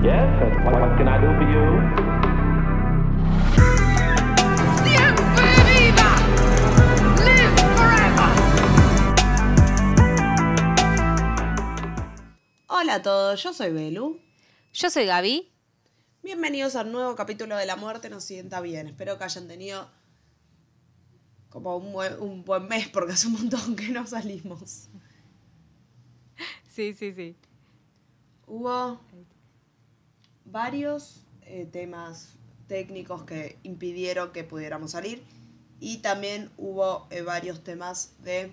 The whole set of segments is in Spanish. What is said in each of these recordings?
Yes, and what, what can I do for you? ¡Siempre viva! ¡Live forever! Hola a todos, yo soy Belu. Yo soy Gaby. Bienvenidos al nuevo capítulo de La Muerte nos sienta bien. Espero que hayan tenido como un buen, un buen mes porque hace un montón que no salimos. Sí, sí, sí. Hubo varios eh, temas técnicos que impidieron que pudiéramos salir y también hubo eh, varios temas de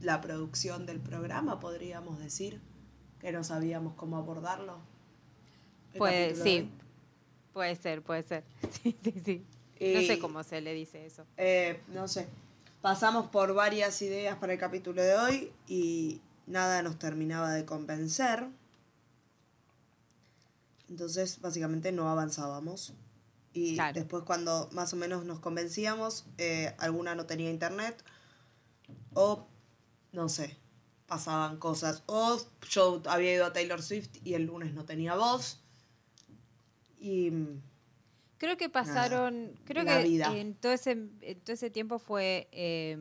la producción del programa, podríamos decir, que no sabíamos cómo abordarlo. De sí. Puede ser, puede ser. Sí, sí, sí. No sé cómo se le dice eso. Eh, no sé. Pasamos por varias ideas para el capítulo de hoy y nada nos terminaba de convencer. Entonces, básicamente no avanzábamos. Y Claro. después cuando más o menos nos convencíamos, eh, alguna no tenía internet o, no sé, pasaban cosas. O yo había ido a Taylor Swift y el lunes no tenía voz. Y mm, Creo que pasaron, creo La que vida. en todo ese, en todo ese tiempo fue eh,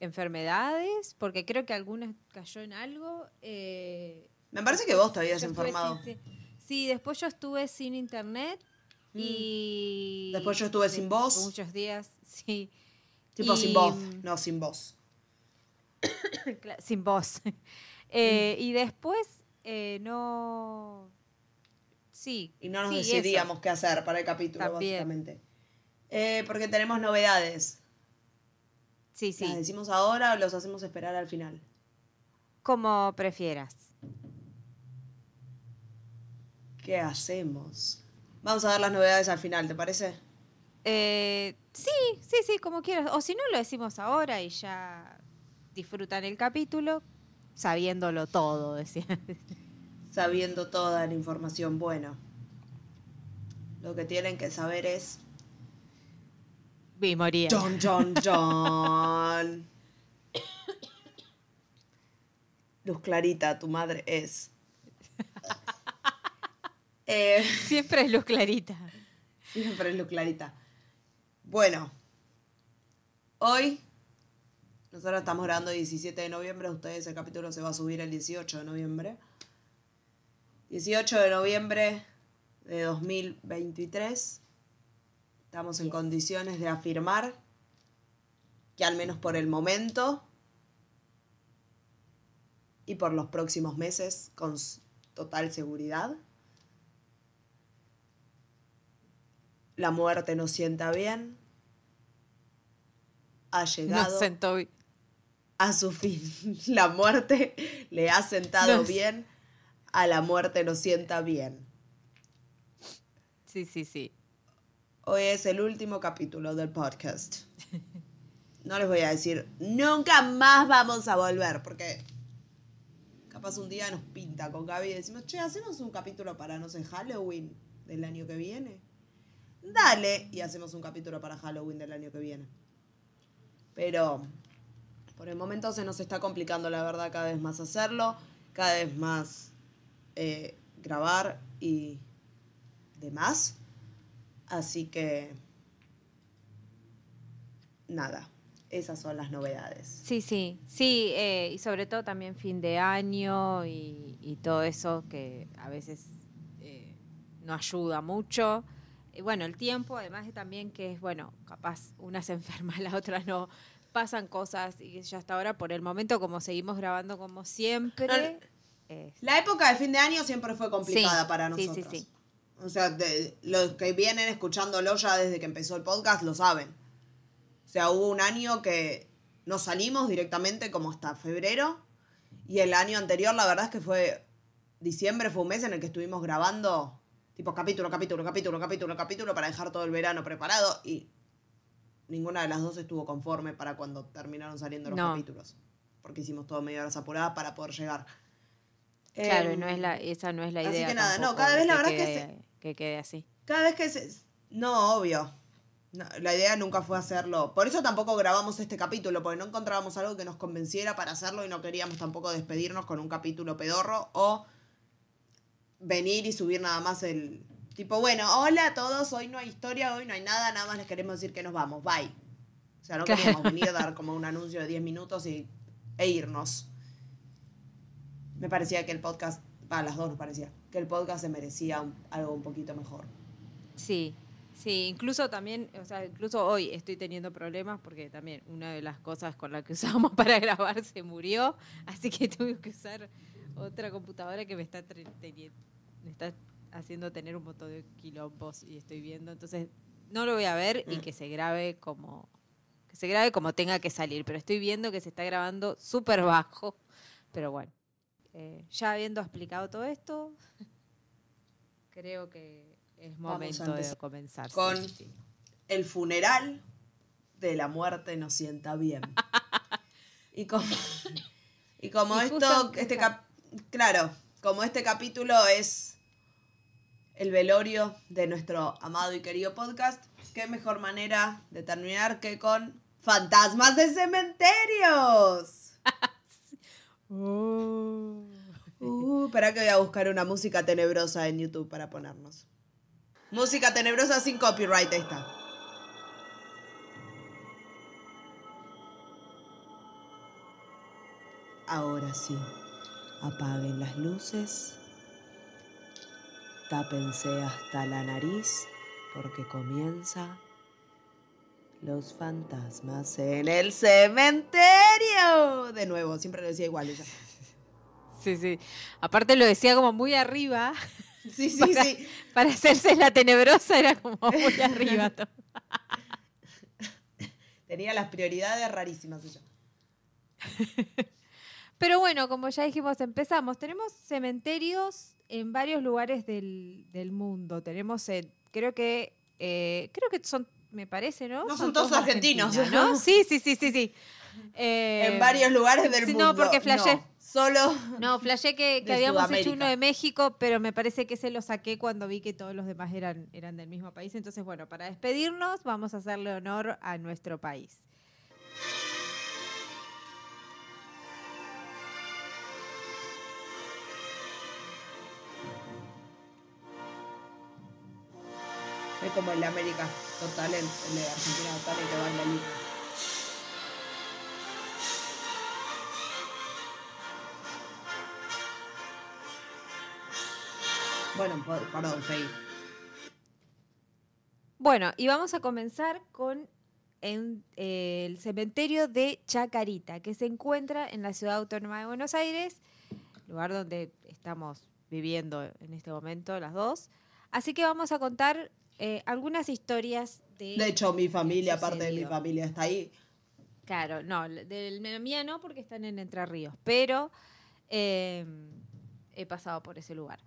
enfermedades, porque creo que algunas cayó en algo. eh, me parece que vos te habías enfermado. sin- sin- sí, después yo estuve sin internet y... Mm. Después yo estuve sin voz. Muchos días, sí. Tipo Y- sin voz, no sin voz. Sin voz. Eh, y después eh, no. Sí. Y no nos sí, decidíamos eso. qué hacer para el capítulo, También. básicamente. Eh, porque tenemos novedades. Sí, sí. ¿Las decimos ahora o los hacemos esperar al final? Como prefieras. ¿Qué hacemos? Vamos a dar las novedades al final, ¿te parece? Eh, sí, sí, sí, como quieras. O si no, lo decimos ahora y ya disfrutan el capítulo sabiéndolo todo, decía. Sabiendo toda la información, bueno. Lo que tienen que saber es... Vi, moría. John, John, John. Luz Clarita, tu madre es... Eh, Siempre es luz clarita. Siempre es Luz Clarita. Bueno, hoy nosotros estamos grabando el 17 de noviembre, ustedes el capítulo se va a subir el 18 de noviembre. 18 de noviembre de 2023. Estamos en condiciones de afirmar que al menos por el momento y por los próximos meses, con total seguridad, la muerte nos sienta bien, ha llegado sentó a su fin. La muerte le ha sentado Nos- bien, a la muerte nos sienta bien. Sí, sí, sí. Hoy es el último capítulo del podcast. No les voy a decir, nunca más vamos a volver, porque capaz un día nos pinta con Gaby y decimos, che, hacemos un capítulo para, no sé, Halloween del año que viene. Dale, y hacemos un capítulo para Halloween del año que viene. Pero por el momento se nos está complicando, la verdad, cada vez más hacerlo, cada vez más eh, grabar y demás. Así que, nada, esas son las novedades. Sí, sí, sí, eh, y sobre todo también fin de año y, todo eso que a veces eh, no ayuda mucho. Y bueno, el tiempo, además de también que es, bueno, capaz una se enferma, la otra no, pasan cosas y ya hasta ahora, por el momento, como seguimos grabando como siempre. La época de fin de año siempre fue complicada Sí, para sí, sí, nosotros. sí. O sea, de- los que vienen escuchándolo ya desde que empezó el podcast lo saben. O sea, hubo un año que no salimos directamente como hasta febrero. Y el año anterior, la verdad es que fue. Diciembre fue un mes en el que estuvimos grabando, tipo capítulo, capítulo, capítulo, capítulo, capítulo, para dejar todo el verano preparado. Y ninguna de las dos estuvo conforme para cuando terminaron saliendo los No. capítulos. Porque hicimos todo medio horas apuradas para poder llegar. claro, Em, no es la, esa no es la así idea. que nada, no, cada vez la verdad que quede, que quede así. Cada vez que se... No, obvio. No, la idea nunca fue hacerlo. Por eso tampoco grabamos este capítulo, porque no encontrábamos algo que nos convenciera para hacerlo y no queríamos tampoco despedirnos con un capítulo pedorro o venir y subir nada más el tipo, bueno, hola a todos, hoy no hay historia, hoy no hay nada, nada más les queremos decir que nos vamos, bye. O sea, no Claro. queríamos venir a dar como un anuncio de 10 minutos y, e irnos. Me parecía que el podcast, a las dos nos parecía, que el podcast se merecía un- algo un poquito mejor. Sí, sí, incluso también, o sea, incluso hoy estoy teniendo problemas porque también una de las cosas con las que usábamos para grabar se murió, así que tuve que usar otra computadora que me está, me está haciendo tener un montón de quilombos y estoy viendo, entonces no lo voy a ver y Mm. que se grabe como que se grabe como tenga que salir, pero estoy viendo que se está grabando súper bajo, pero bueno, eh, ya habiendo explicado todo esto, creo que es momento de comenzar. con- sí, sí. El funeral de la muerte nos sienta bien. y como, y como Y esto, este cap- claro, como este capítulo es el velorio de nuestro amado y querido podcast, qué mejor manera de terminar que con fantasmas de cementerios. Oh. Uh, espera que voy a buscar una música tenebrosa en YouTube para ponernos. Música tenebrosa sin copyright, ahí está. Ahora sí, apaguen las luces, tápense hasta la nariz porque comienza los fantasmas en el cementerio. De nuevo, siempre lo decía igual ella. Sí, sí. Aparte lo decía como muy arriba. Sí, sí, Para- sí. Para hacerse la tenebrosa era como muy arriba. Tenía las prioridades rarísimas ella. Pero bueno, como ya dijimos, empezamos. Tenemos cementerios en varios lugares del, del mundo. Tenemos, en- creo que, eh, creo que son, me parece, ¿no? No, son todos argentinos. ¿no? Sí, sí, sí, sí, sí. Eh, en varios lugares del sí, mundo. no, porque flashé. No, solo. No, flashé que, que habíamos hecho uno de México, pero me parece que se lo saqué cuando vi que todos los demás eran, eran del mismo país. Entonces, bueno, para despedirnos, vamos a hacerle honor a nuestro país. Como el América Total, el, el de Argentina Total, el que va en la lista. Bueno, perdón, seguí. Bueno, y vamos a comenzar con eh, el cementerio de Chacarita, que se encuentra en la ciudad autónoma de Buenos Aires, lugar donde estamos viviendo en este momento las dos. Así que vamos a contar eh, algunas historias de... De hecho, mi familia, parte de mi familia, está ahí. Claro, no, del la mía no porque están en Entre Ríos, pero eh, he pasado por ese lugar.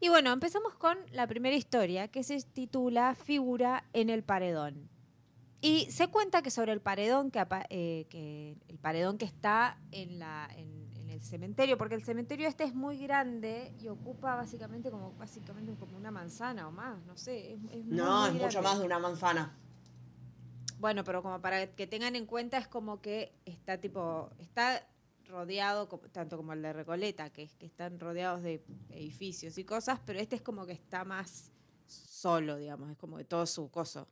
Y bueno, empezamos con la primera historia que se titula Figura en el paredón. Y se cuenta que sobre el paredón que, eh, que el paredón que está en, la, en, cementerio, porque el cementerio este es muy grande y ocupa básicamente como básicamente como una manzana o más, no sé. Es, No, muy es mucho más de una manzana. Bueno, pero como para que tengan en cuenta es como que está tipo, está rodeado, tanto como el de Recoleta, que es que están rodeados de edificios y cosas, pero este es como que está más solo, digamos, es como de todo su coso.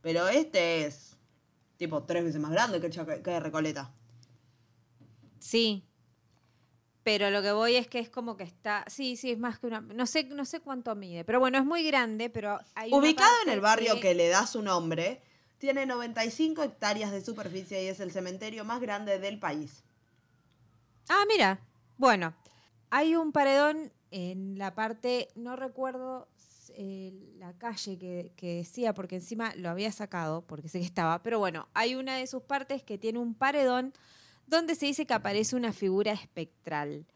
Pero este es tipo tres veces más grande que, Chaca- que Recoleta. Sí. Pero lo que voy es que es como que está, sí, sí, es más que una, no sé, no sé cuánto mide, pero bueno, es muy grande, pero hay Ubicado en el barrio que... le da su nombre, tiene 95 hectáreas de superficie y es el cementerio más grande del país. Ah, mira. Bueno, hay un paredón en la parte, no recuerdo eh, la calle que, que decía, porque encima lo había sacado, porque sé que estaba, pero bueno, hay una de sus partes que tiene un paredón donde se dice que aparece una figura espectral,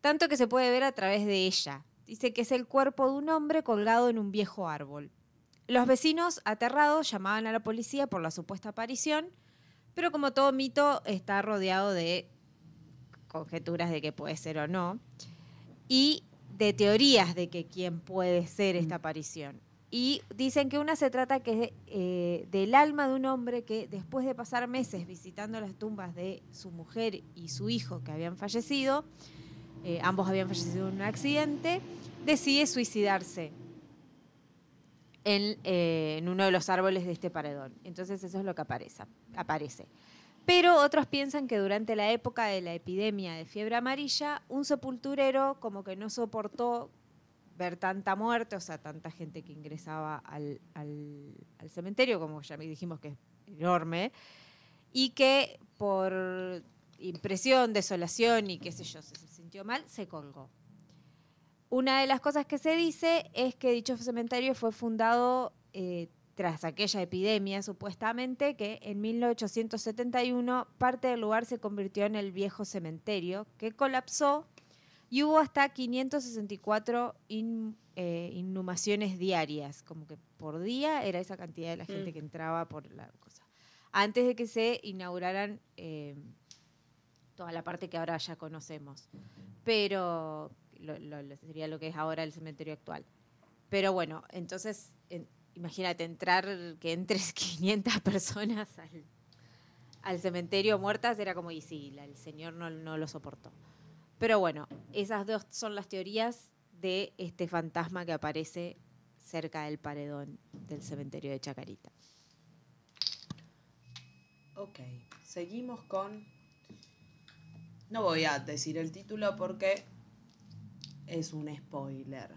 tanto que se puede ver a través de ella. Dice que es el cuerpo de un hombre colgado en un viejo árbol. Los vecinos, aterrados, llamaban a la policía por la supuesta aparición, pero como todo mito, está rodeado de conjeturas de que puede ser o no, y de teorías de que quién puede ser esta aparición. Y dicen que una se trata que eh, del alma de un hombre que después de pasar meses visitando las tumbas de su mujer y su hijo que habían fallecido, eh, ambos habían fallecido en un accidente, decide suicidarse en, eh, en uno de los árboles de este paredón. Entonces eso es lo que aparece. aparece. Pero otros piensan que durante la época de la epidemia de fiebre amarilla, un sepulturero como que no soportó tanta muerte, o sea, tanta gente que ingresaba al, cementerio, como ya dijimos que es enorme, y que por impresión, desolación y qué sé yo, se, se sintió mal, se colgó. Una de las cosas que se dice es que dicho cementerio fue fundado eh, tras aquella epidemia, supuestamente, que en 1871 parte del lugar se convirtió en el viejo cementerio, que colapsó y hubo hasta 564 in- eh, inhumaciones diarias, como que por día era esa cantidad de la gente Mm. que entraba por la cosa. Antes de que se inauguraran eh, toda la parte que ahora ya conocemos. Pero lo- sería lo que es ahora el cementerio actual. Pero bueno, entonces, en- imagínate entrar, que entres 500 personas al, al cementerio muertas, era como, y sí, la- el señor no, no lo soportó. Pero bueno, esas dos son las teorías de este fantasma que aparece cerca del paredón del cementerio de Chacarita. Ok, seguimos con... No voy a decir el título porque es un spoiler.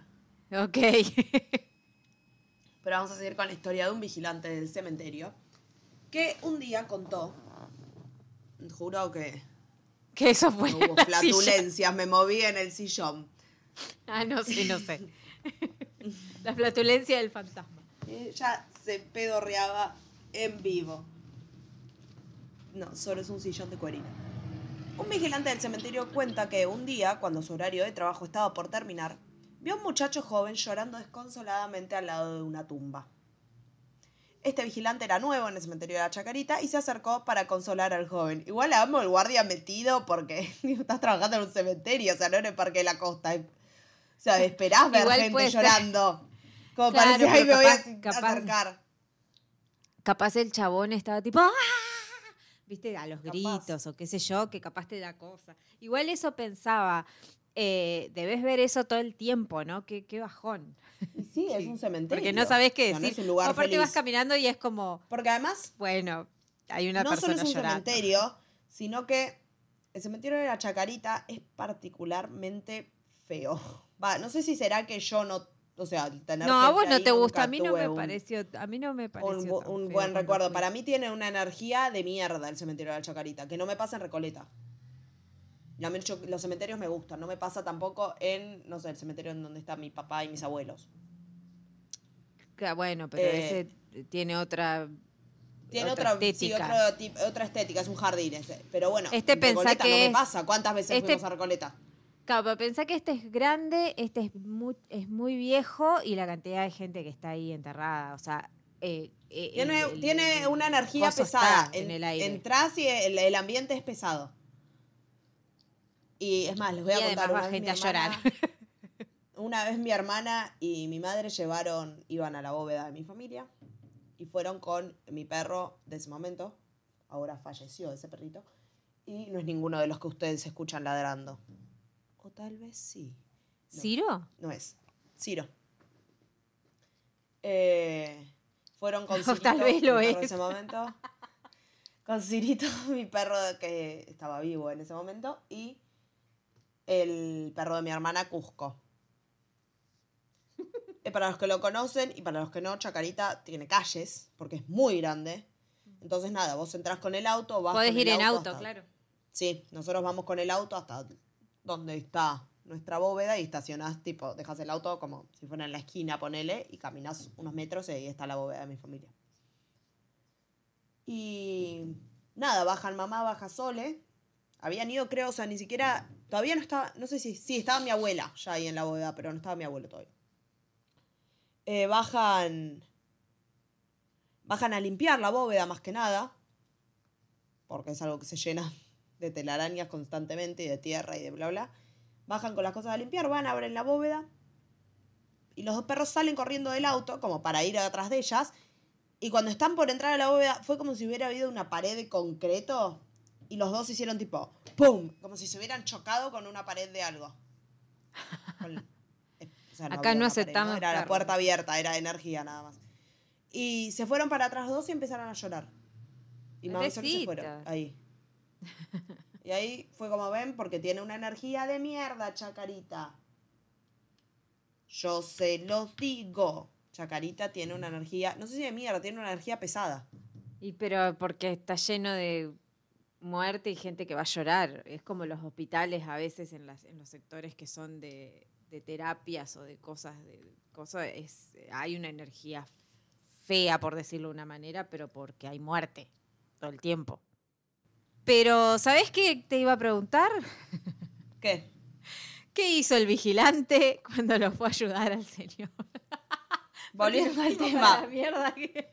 Ok. Pero vamos a seguir con la historia de un vigilante del cementerio que un día contó, juro que que eso fue. no hubo flatulencias, me moví en el sillón. Ah, no sé, no sé. la flatulencia del fantasma. Ella se pedorreaba en vivo. No, solo es un sillón de cuerina. Un vigilante del cementerio cuenta que un día, cuando su horario de trabajo estaba por terminar, vio a un muchacho joven llorando desconsoladamente al lado de una tumba. Este vigilante era nuevo en el cementerio de la Chacarita y se acercó para consolar al joven. Igual amo el guardia metido porque estás trabajando en un cementerio, o sea, no en el Parque de la Costa. O sea, esperás ver Igual gente ser. llorando. Como Claro, ay, pero me voy a capaz- acercar. Capaz el chabón estaba tipo, ¡ah! Viste, a los Capaz. gritos o qué sé yo, que capaz te da cosa. Igual eso pensaba, eh, debes ver eso todo el tiempo, ¿no? Qué, qué bajón. Y sí, es un cementerio. Porque no sabes qué sea, no decir. es un lugar aparte feliz. vas caminando y es como, Porque además, bueno, hay una no solo persona es un llorando. cementerio, sino que el cementerio de la Chacarita es particularmente feo. Va, no sé si será que yo no, o sea, tener No, a vos no te gusta, a mí no me un- pareció, a mí no me pareció un, bu- tan un feo buen recuerdo. fui. Para mí tiene una energía de mierda el cementerio de la Chacarita, que no me pasa en Recoleta. Yo- los cementerios me gustan, no me pasa tampoco en, no sé, el cementerio en donde están mi papá y mis abuelos. Bueno, pero Eh, ese tiene otra Tiene otra otra, sí, estética. otro otra estética, es un jardín ese. Pero bueno, Este Recoleta que no me pasa. ¿Cuántas veces este- fuimos a Recoleta? Claro, pero pensá que este es grande, este es muy, es muy viejo y la cantidad de gente que está ahí enterrada, o sea... eh, eh, Tiene, el- el- tiene una energía pesada. está en En- el aire. Entrás y el, el ambiente es pesado. Y es más, les voy a Y contar. va una gente mi a llorar. hermana- Una vez mi hermana y mi madre llevaron, iban a la bóveda de mi familia y fueron con mi perro de ese momento. Ahora falleció ese perrito. Y no es ninguno de los que ustedes escuchan ladrando. O tal vez sí. No. ¿Ciro? No es. Ciro. Eh, fueron con Cirito, tal vez mi lo perro es. en ese momento. Con Cirito, mi perro que estaba vivo en ese momento. Y el perro de mi hermana, Cusco. Eh, para los que lo conocen y para los que no, Chacarita tiene calles, porque es muy grande. Entonces, nada, vos entras con el auto, vas Podés con el ir en auto, hasta- claro. Sí, nosotros vamos con el auto hasta donde está nuestra bóveda y estacionás, tipo, dejas el auto como si fuera en la esquina, ponele, y caminas unos metros y ahí está la bóveda de mi familia. Y nada, bajan mamá, baja Sole. Habían ido, creo, o sea, ni siquiera, todavía no estaba, no sé si, sí, estaba mi abuela ya ahí en la bóveda, pero no estaba mi abuelo todavía. Eh, bajan, bajan a limpiar la bóveda más que nada, porque es algo que se llena de telarañas constantemente y de tierra y de bla bla. Bajan con las cosas a limpiar, van, abren la bóveda y los dos perros salen corriendo del auto como para ir atrás de ellas. Y cuando están por entrar a la bóveda fue como si hubiera habido una pared de concreto y los dos hicieron tipo ¡pum! Como si se hubieran chocado con una pared de algo. Con- eh, O sea, Acá no aceptamos Era la puerta abierta, era energía nada más. Y se fueron para atrás dos y empezaron a llorar. Y mamá se fueron. Ahí. Y ahí fue como ven, porque tiene una energía de mierda, Chacarita. Yo se los digo. Chacarita tiene una energía, no sé si de mierda, tiene una energía pesada. Y pero porque está lleno de muerte y gente que va a llorar. Es como los hospitales a veces en, las, en los sectores que son de, de terapias o de cosas, de cosas es, hay una energía fea, por decirlo de una manera, pero porque hay muerte todo el tiempo. Pero, ¿sabes qué te iba a preguntar? ¿Qué? ¿Qué hizo el vigilante cuando lo fue a ayudar al señor? Volviendo al para la tema. mierda que-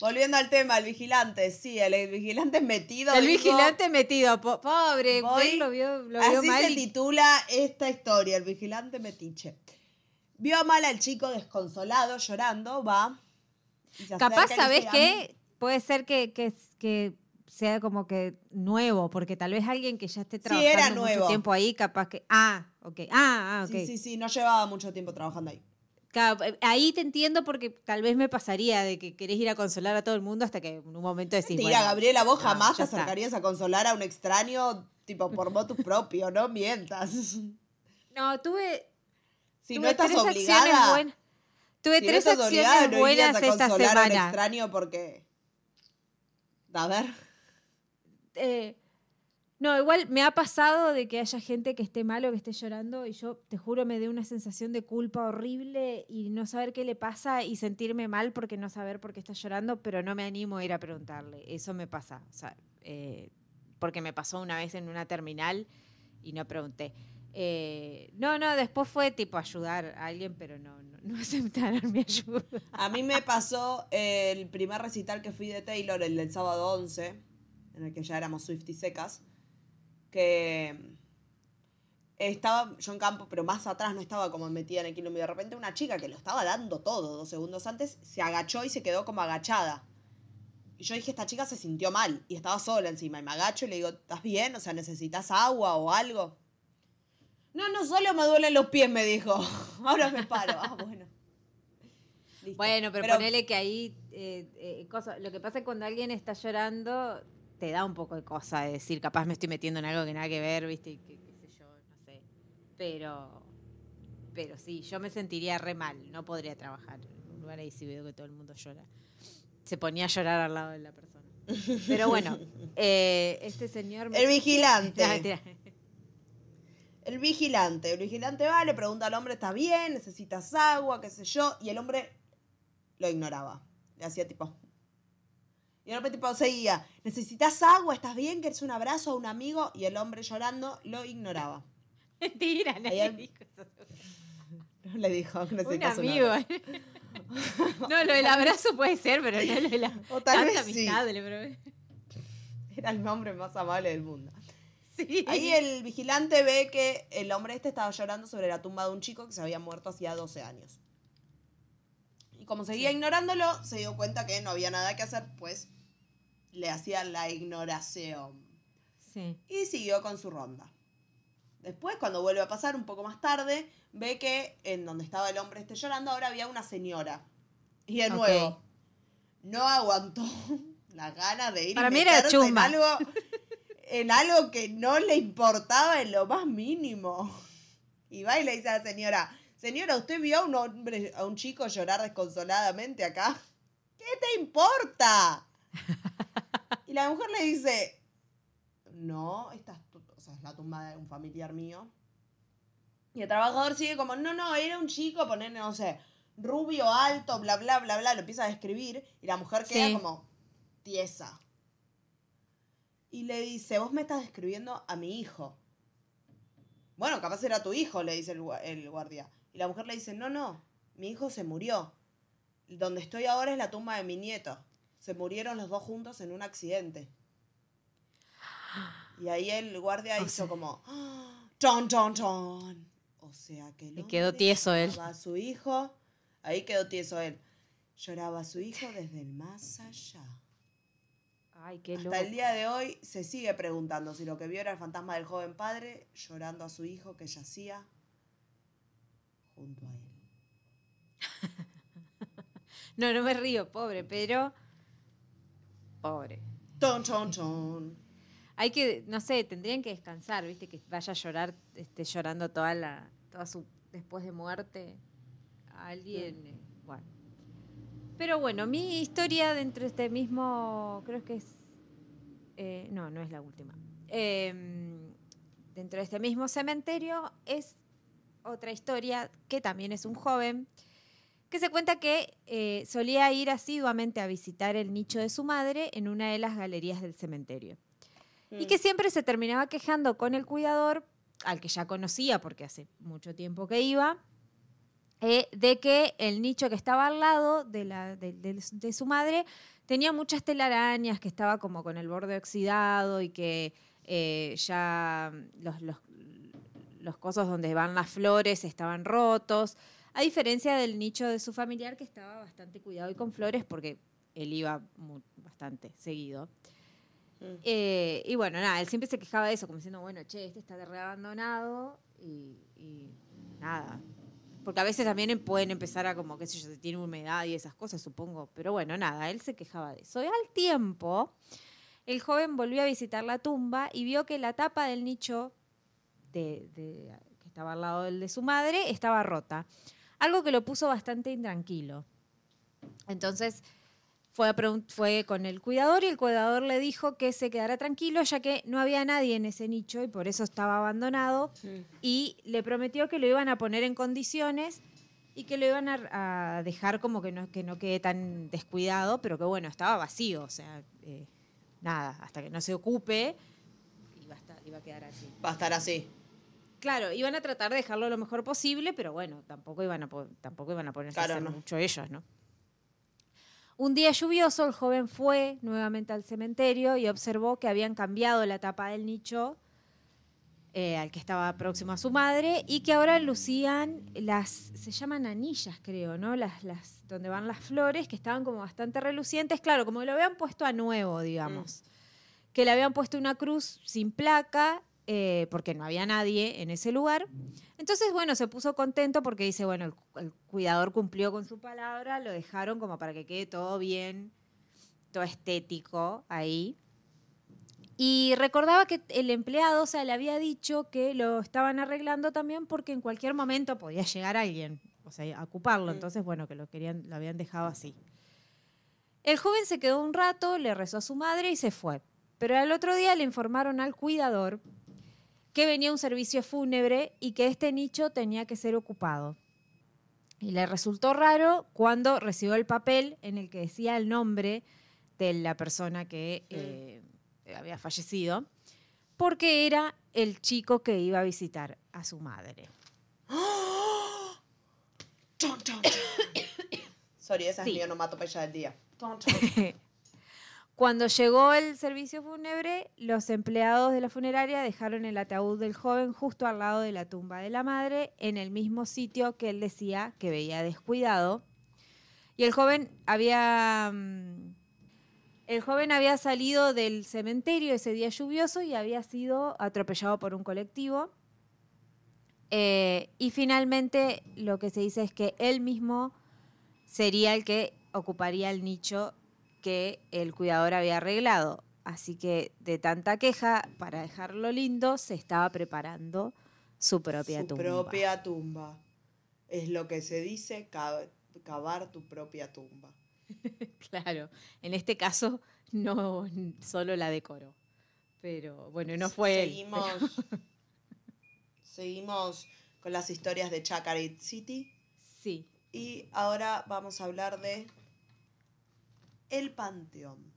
Volviendo al tema, el vigilante, sí, el, vigilante metido. El dijo, vigilante metido, po- pobre, Voy- lo vio, lo vio Así mal se y- titula esta historia, el vigilante metiche. Vio mal al chico desconsolado, llorando, va. Capaz, ¿sabes qué? Puede ser que, que, que sea como que nuevo, porque tal vez alguien que ya esté Sí, trabajando era mucho tiempo ahí, capaz que... Ah, ok. Ah, ah, ok. Sí, sí, sí, no llevaba mucho tiempo trabajando ahí. Eh, Ahí te entiendo porque tal vez me pasaría de que querés ir a consolar a todo el mundo hasta que en un momento decís... Tía, bueno, Gabriela, vos no, jamás te está. acercarías a consolar a un extraño, tipo, por motus propio, no mientas. No, tuve... Si tuve no estás tres acciones obligada, buenas. Tuve si no tres estás obligada, acciones no irías buenas a esta consolar a un semana. extraño porque... A ver, Eh, no, igual me ha pasado de que haya gente que esté mal o que esté llorando y yo te juro me dé una sensación de culpa horrible y no saber qué le pasa y sentirme mal porque no saber por qué está llorando, pero no me animo a ir a preguntarle. Eso me pasa, o sea, eh, porque me pasó una vez en una terminal y no pregunté. Eh, no, no, después fue tipo ayudar a alguien, pero no, no, no aceptaron mi ayuda. A mí me pasó el primer recital que fui de Taylor, el del sábado 11, en el que ya éramos Swift y secas, que estaba yo en campo, pero más atrás no estaba como metida en el. Y de repente una chica que lo estaba dando todo dos segundos antes se agachó y se quedó como agachada. Y yo dije, esta chica se sintió mal y estaba sola encima. Y me agacho y le digo, ¿estás bien? O sea, ¿necesitas agua o algo? No, no, solo me duelen los pies, me dijo. Ahora me paro. Ah, bueno. Listo. Bueno, pero, ponele que ahí, eh, eh, cosa- lo que pasa es cuando alguien está llorando, te da un poco de cosa de decir, capaz me estoy metiendo en algo que nada que ver, ¿viste? Y que- qué sé yo, no sé. Pero, pero sí, yo me sentiría re mal, no podría trabajar en un lugar ahí si veo que todo el mundo llora. Se ponía a llorar al lado de la persona. Pero bueno, eh, este señor... me- El vigilante. Mentira. El vigilante. El vigilante va, le pregunta al hombre, ¿estás bien? ¿Necesitas agua? ¿Qué sé yo? Y el hombre lo ignoraba. Le hacía tipo... Y el hombre tipo seguía, ¿necesitas agua? ¿Estás bien? ¿Quieres un abrazo a un amigo? Y el hombre llorando lo ignoraba. Mentira, nadie dijo eso. No le dijo, Un amigo. abrazo. No, lo del abrazo puede ser, pero no lo de la O tal vez sí. amistad. le probé. Era el hombre más amable del mundo. Sí. Ahí el vigilante ve que el hombre este estaba llorando sobre la tumba de un chico que se había muerto hacía 12 años. Y como seguía ignorándolo, se dio cuenta que no había nada que hacer, pues le hacía la ignoración. Sí. Y siguió con su ronda. Después, cuando vuelve a pasar un poco más tarde, ve que en donde estaba el hombre este llorando, ahora había una señora. Y de nuevo, no aguantó la gana de ir Para y mí era en algo, en algo que no le importaba en lo más mínimo. Y va y le dice a la señora, señora, ¿usted vio a un hombre, a un chico llorar desconsoladamente acá? ¿Qué te importa? Y la mujer le dice, no, esta es, tu- o sea, es la tumba de un familiar mío. Y el trabajador sigue como, no, no, era un chico, poner, no sé, rubio, alto, bla, bla, bla, bla, lo empieza a describir y la mujer queda Sí. como tiesa. Y le dice, vos me estás describiendo a mi hijo. Bueno, capaz era tu hijo, le dice el guardia. Y la mujer le dice, no, no, mi hijo se murió. Donde estoy ahora es la tumba de mi nieto. Se murieron los dos juntos en un accidente. Y ahí el guardia O hizo sea- como, ¡Ah! ¡Chon, chon, chon! O sea que Y quedó tieso él. lloraba a su hijo, ahí quedó tieso él. Lloraba a su hijo desde el más allá. Ay, qué loco. Hasta el día de hoy se sigue preguntando si lo que vio era el fantasma del joven padre llorando a su hijo que yacía junto a él. No, no me río, pobre, pero. Pobre. Ton, ton, ton. Hay que, no sé, tendrían que descansar, ¿viste? Que vaya a llorar, esté llorando toda la. toda su. después de muerte a alguien. eh, Bueno. Pero bueno, mi historia dentro de este mismo. creo que es. eh, no, no es la última. Eh, dentro de este mismo cementerio es otra historia que también es un joven que se cuenta que eh, solía ir asiduamente a visitar el nicho de su madre en una de las galerías del cementerio. Y que siempre se terminaba quejando con el cuidador, al que ya conocía porque hace mucho tiempo que iba, eh, de que el nicho que estaba al lado de, la, de, de- de su madre tenía muchas telarañas, que estaba como con el borde oxidado y que eh, ya los, los, los cosos donde van las flores estaban rotos, a diferencia del nicho de su familiar que estaba bastante cuidado y con flores porque él iba bastante seguido. Mm. Eh, y bueno, nada, él siempre se quejaba de eso, como diciendo, bueno, che, este está reabandonado y, y nada. Porque a veces también pueden empezar a como, qué sé yo, si tiene humedad y esas cosas, supongo. Pero bueno, nada, él se quejaba de eso. Y al tiempo, el joven volvió a visitar la tumba y vio que la tapa del nicho de, de- que estaba al lado del de su madre estaba rota. Algo que lo puso bastante intranquilo. Entonces fue, a pregun- fue con el cuidador y el cuidador le dijo que se quedara tranquilo ya que no había nadie en ese nicho y por eso estaba abandonado y le prometió que lo iban a poner en condiciones y que lo iban a, a dejar como que no, que no quede tan descuidado, pero que bueno, estaba vacío, o sea, eh, nada, hasta que no se ocupe iba a, estar- iba a quedar así. Va a estar así. Claro, iban a tratar de dejarlo lo mejor posible, pero bueno, tampoco iban a, po- tampoco iban a ponerse a hacer no. mucho ellos, ¿no? Un día lluvioso, el joven fue nuevamente al cementerio y observó que habían cambiado la tapa del nicho eh, al que estaba próximo a su madre y que ahora lucían las, se llaman anillas, creo, ¿no? Las, las, donde van las flores, que estaban como bastante relucientes, claro, como lo habían puesto a nuevo, digamos. Que le habían puesto una cruz sin placa, eh, porque no había nadie en ese lugar. Entonces, bueno, se puso contento porque dice, bueno, el, cu- el cuidador cumplió con su palabra, lo dejaron como para que quede todo bien, todo estético ahí. Y recordaba que el empleado, o sea, le había dicho que lo estaban arreglando también porque en cualquier momento podía llegar alguien, o sea, a ocuparlo. Entonces, bueno, que lo querían, lo habían dejado así. El joven se quedó un rato, le rezó a su madre y se fue. Pero al otro día le informaron al cuidador que venía un servicio fúnebre y que este nicho tenía que ser ocupado. Y le resultó raro cuando recibió el papel en el que decía el nombre de la persona que eh, había fallecido, porque era el chico que iba a visitar a su madre. Ton, ton, ton. Sorry, esa Sí. es mi onomatopeya del día. Cuando llegó el servicio fúnebre, los empleados de la funeraria dejaron el ataúd del joven justo al lado de la tumba de la madre, en el mismo sitio que él decía que veía descuidado. Y el joven había. mm, El joven había salido del cementerio ese día lluvioso y había sido atropellado por un colectivo. Eh, y finalmente lo que se dice es que él mismo sería el que ocuparía el nicho que el cuidador había arreglado. Así que de tanta queja, para dejarlo lindo, se estaba preparando su propia Su tumba. propia tumba. Es lo que se dice, ca- cavar tu propia tumba. Claro, en este caso no solo la decoró. Pero bueno, no fue él. Seguimos, seguimos con las historias de Chacarit City. Sí. Y ahora vamos a hablar de El Panteón.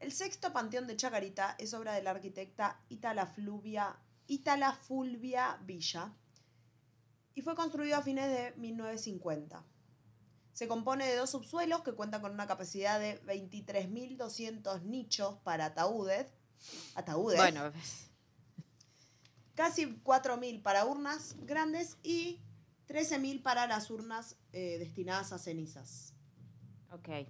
El sexto panteón de Chacarita es obra de la arquitecta Itala, Fluvia, Itala Fulvia Villa y fue construido a fines de 1950. Se compone de dos subsuelos que cuentan con una capacidad de 23.200 nichos para ataúdes, ataúdes Bueno, casi 4.000 para urnas grandes y 13.000 para las urnas eh, destinadas a cenizas. ok.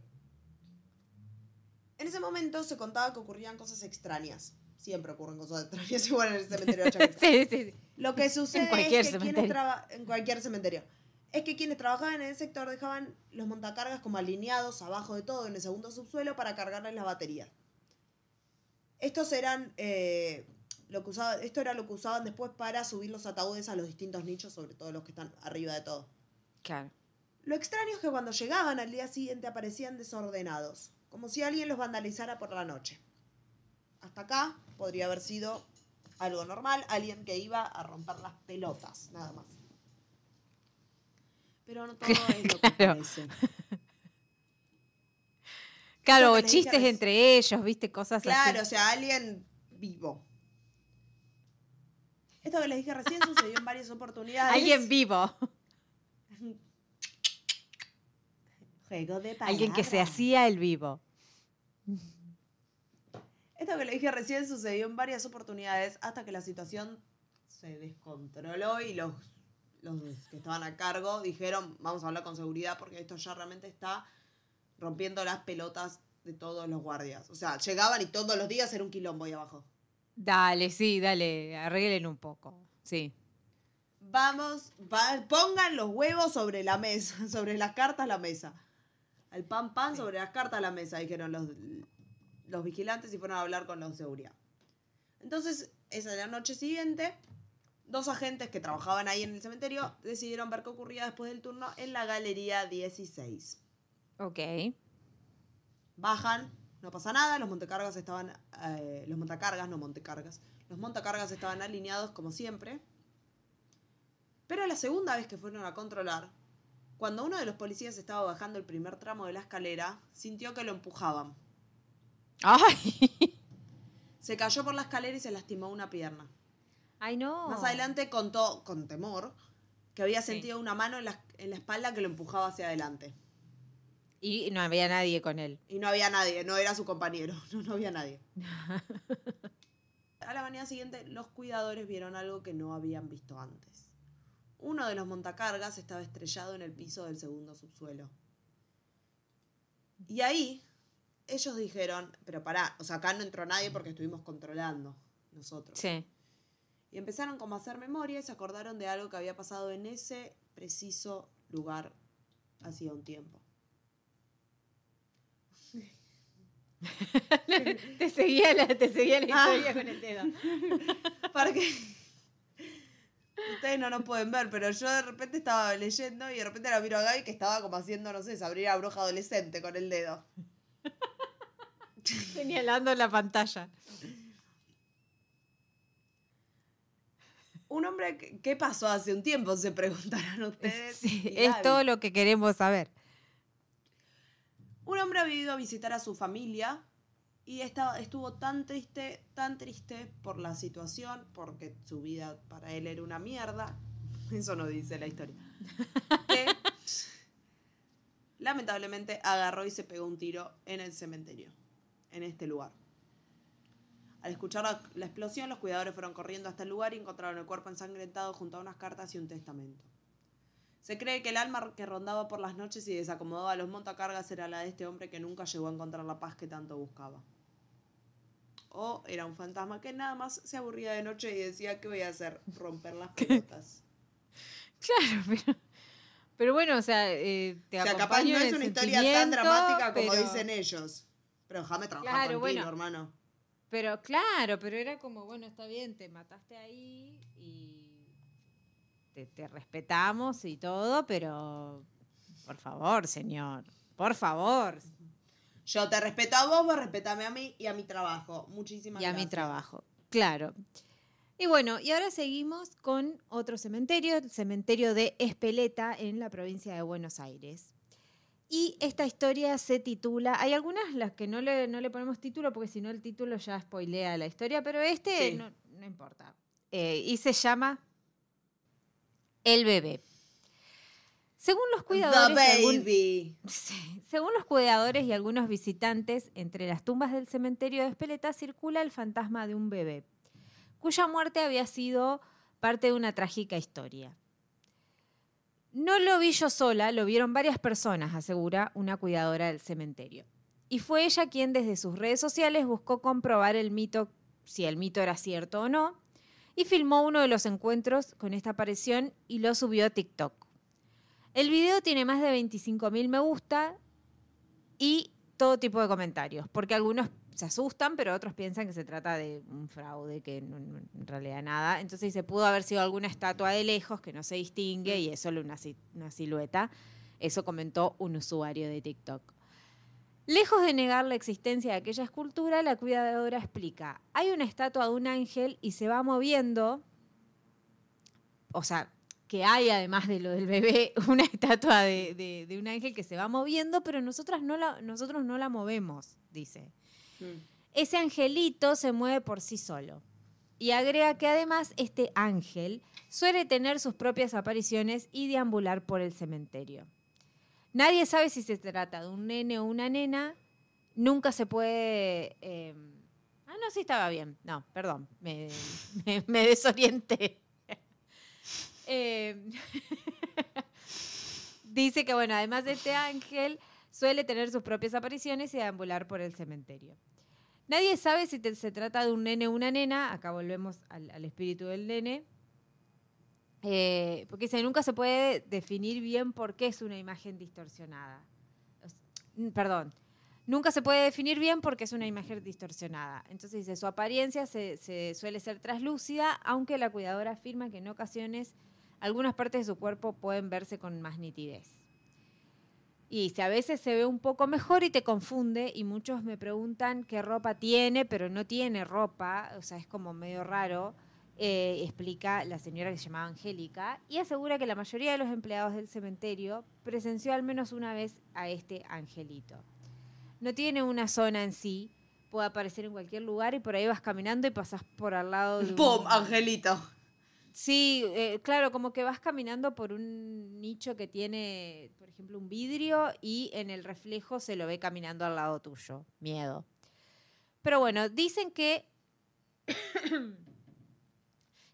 En ese momento se contaba que ocurrían cosas extrañas. Siempre ocurren cosas extrañas igual en el cementerio de. Sí, sí, sí. Lo que sucede En cualquier es que quienes cementerio. en cualquier cementerio. Es que quienes trabajaban en el sector dejaban los montacargas como alineados abajo de todo en el segundo subsuelo para cargarles la batería. Estos eran eh, lo que usaba- esto era lo que usaban después para subir los ataúdes a los distintos nichos, sobre todo los que están arriba de todo. Claro. Lo extraño es que cuando llegaban al día siguiente aparecían desordenados, como si alguien los vandalizara por la noche. Hasta acá podría haber sido algo normal, alguien que iba a romper las pelotas, nada más. Pero no todo es lo que Claro. parece. Claro, o chistes entre ellos, viste, cosas Claro, o así. sea, alguien vivo. Esto que les dije recién sucedió en varias oportunidades. Alguien vivo. Juego de Alguien que se hacía el vivo. Esto que le dije recién sucedió en varias oportunidades hasta que la situación se descontroló y los, los que estaban a cargo dijeron, vamos a hablar con seguridad porque esto ya realmente está rompiendo las pelotas de todos los guardias. O sea, llegaban y todos los días era un quilombo ahí abajo. Dale, sí, dale, arreglen un poco. Sí. Vamos, va- pongan los huevos sobre la mesa, sobre las cartas la mesa. El pan pan sobre las cartas a la mesa, dijeron los, los vigilantes y fueron a hablar con los de seguridad. Entonces, esa la noche siguiente, dos agentes que trabajaban ahí en el cementerio decidieron ver qué ocurría después del turno en la galería 16. Ok. Bajan, no pasa nada, los montecargas estaban, eh, los montacargas, no montecargas, los montacargas estaban alineados como siempre. Pero la segunda vez que fueron a controlar, cuando uno de los policías estaba bajando el primer tramo de la escalera, sintió que lo empujaban. Ay. Se cayó por la escalera y se lastimó una pierna. Ay, no. Más adelante contó, con temor, que había Sí. sentido una mano en la, en la espalda que lo empujaba hacia adelante. Y no había nadie con él. Y no había nadie, no era su compañero, no, no había nadie. A la mañana siguiente, los cuidadores vieron algo que no habían visto antes. Uno de los montacargas estaba estrellado en el piso del segundo subsuelo. Y ahí, ellos dijeron, pero pará, o sea, acá no entró nadie porque estuvimos controlando nosotros. Sí. Y empezaron como a hacer memoria y se acordaron de algo que había pasado en ese preciso lugar hacía un tiempo. te seguía la, te seguía la Ah. historia con el dedo. Para que ustedes no nos pueden ver, pero yo de repente estaba leyendo y de repente la miro a Gaby que estaba como haciendo, no sé, se abrir a bruja adolescente con el dedo. Señalando la pantalla. Un hombre, ¿qué pasó hace un tiempo? Se preguntarán ustedes. Sí, es todo lo que queremos saber. Un hombre había ido a visitar a su familia y estaba, estuvo tan triste, tan triste por la situación, porque su vida para él era una mierda. Eso no dice la historia. Que lamentablemente agarró y se pegó un tiro en el cementerio, en este lugar. Al escuchar la, la explosión, los cuidadores fueron corriendo hasta el lugar y encontraron el cuerpo ensangrentado junto a unas cartas y un testamento. Se cree que el alma que rondaba por las noches y desacomodaba a los montacargas era la de este hombre que nunca llegó a encontrar la paz que tanto buscaba. O era un fantasma que nada más se aburría de noche y decía, ¿qué voy a hacer? Romper las pelotas. Claro, pero, pero bueno, o sea, eh, te o sea, capaz no es una historia tan dramática como pero- dicen ellos. Pero déjame trabajar Claro, contigo, bueno. hermano. Pero claro, pero era como, bueno, está bien, te mataste ahí y te, te respetamos y todo, pero por favor, señor, por favor. Yo te respeto a vos, vos respetame a mí y a mi trabajo. Muchísimas y a gracias. mi trabajo. Claro. Y bueno, y ahora seguimos con otro cementerio, el cementerio de Espeleta en la provincia de Buenos Aires. Y esta historia se titula, hay algunas las que no le, no le ponemos título porque si no el título ya spoilea la historia, pero este Sí. no, no importa. Eh, y se llama El bebé. Según los cuidadores... The y algún- baby. Sí. Según los cuidadores y algunos visitantes, entre las tumbas del cementerio de Espeleta circula el fantasma de un bebé, cuya muerte había sido parte de una trágica historia. No lo vi yo sola, lo vieron varias personas, asegura una cuidadora del cementerio. Y fue ella quien desde sus redes sociales buscó comprobar el mito, si el mito era cierto o no, y filmó uno de los encuentros con esta aparición y lo subió a TikTok. El video tiene más de 25.000 me gusta y todo tipo de comentarios, porque algunos se asustan, pero otros piensan que se trata de un fraude, que no- en realidad nada. Entonces se pudo haber sido alguna estatua de lejos que no se distingue y es solo una, una silueta. Eso comentó un usuario de TikTok. Lejos de negar la existencia de aquella escultura, la cuidadora explica, hay una estatua de un ángel y se va moviendo, o sea, que hay además de lo del bebé, una estatua de, de- de un ángel que se va moviendo, pero nosotras no la, nosotros no la movemos, dice. Mm. Ese angelito se mueve por sí solo. Y agrega que además este ángel suele tener sus propias apariciones y deambular por el cementerio. Nadie sabe si se trata de un nene o una nena. Nunca se puede... eh, Ah, no, sí estaba bien. No, perdón, me, me- me desorienté. Eh, dice que, bueno, además de este ángel, suele tener sus propias apariciones y deambular por el cementerio. Nadie sabe si se trata de un nene o una nena. Acá volvemos al, espíritu del nene. Eh, porque dice, nunca se puede definir bien por qué es una imagen distorsionada. Perdón. Nunca se puede definir bien porque es una imagen distorsionada. Entonces dice, su apariencia se, suele ser traslúcida, aunque la cuidadora afirma que en ocasiones algunas partes de su cuerpo pueden verse con más nitidez. Y dice, a veces se ve un poco mejor y te confunde y muchos me preguntan qué ropa tiene, pero no tiene ropa, o sea, es como medio raro, eh, explica la señora que se llamaba Angélica y asegura que la mayoría de los empleados del cementerio presenció al menos una vez a este angelito. No tiene una zona en sí, puede aparecer en cualquier lugar y por ahí vas caminando y pasas por al lado de un- ¡Pum! Angelito. Sí, eh, claro, como que vas caminando por un nicho que tiene, por ejemplo, un vidrio y en el reflejo se lo ve caminando al lado tuyo. Miedo. Pero bueno, dicen que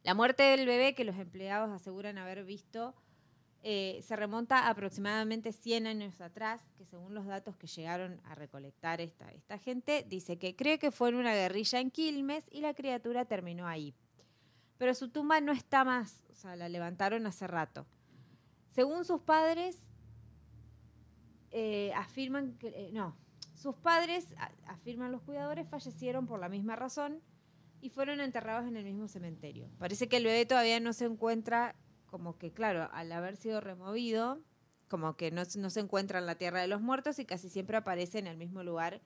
la muerte del bebé que los empleados aseguran haber visto eh, se remonta aproximadamente 100 años atrás, que según los datos que llegaron a recolectar esta, esta gente, dice que cree que fue en una guerrilla en Quilmes y la criatura terminó ahí pero su tumba no está más, o sea, la levantaron hace rato. Según sus padres, eh, afirman que, eh, no, sus padres, afirman los cuidadores, fallecieron por la misma razón y fueron enterrados en el mismo cementerio. Parece que el bebé todavía no se encuentra, como que, claro, al haber sido removido, como que no, se- encuentra en la tierra de los muertos y casi siempre aparece en el mismo lugar